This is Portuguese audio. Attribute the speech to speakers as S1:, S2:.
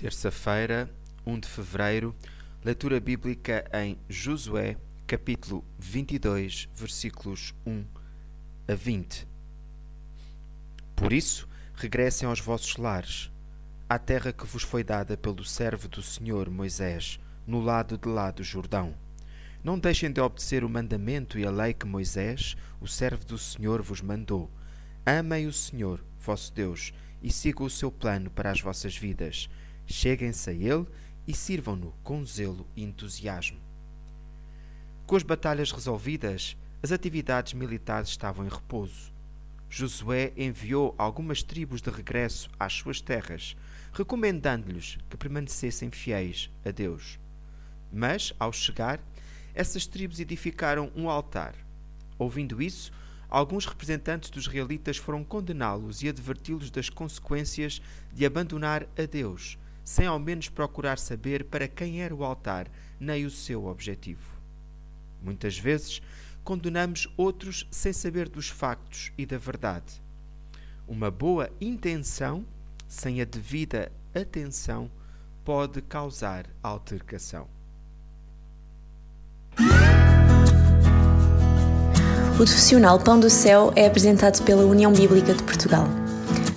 S1: Terça-feira, 1 de fevereiro, leitura bíblica em Josué, capítulo 22, versículos 1 a 20. Por isso, regressem aos vossos lares, à terra que vos foi dada pelo servo do Senhor Moisés, no lado de lá do Jordão. Não deixem de obedecer o mandamento e a lei que Moisés, o servo do Senhor, vos mandou. Amem o Senhor, vosso Deus, e sigam o seu plano para as vossas vidas Cheguem-se a ele e sirvam-no com zelo e entusiasmo. Com as batalhas resolvidas, as atividades militares estavam em repouso. Josué enviou algumas tribos de regresso às suas terras, recomendando-lhes que permanecessem fiéis a Deus. Mas, ao chegar, essas tribos edificaram um altar. Ouvindo isso, alguns representantes dos israelitas foram condená-los e adverti-los das consequências de abandonar a Deus sem ao menos procurar saber para quem era o altar, nem o seu objetivo. Muitas vezes condenamos outros sem saber dos factos e da verdade. Uma boa intenção, sem a devida atenção, pode causar altercação.
S2: O profissional Pão do Céu é apresentado pela União Bíblica de Portugal.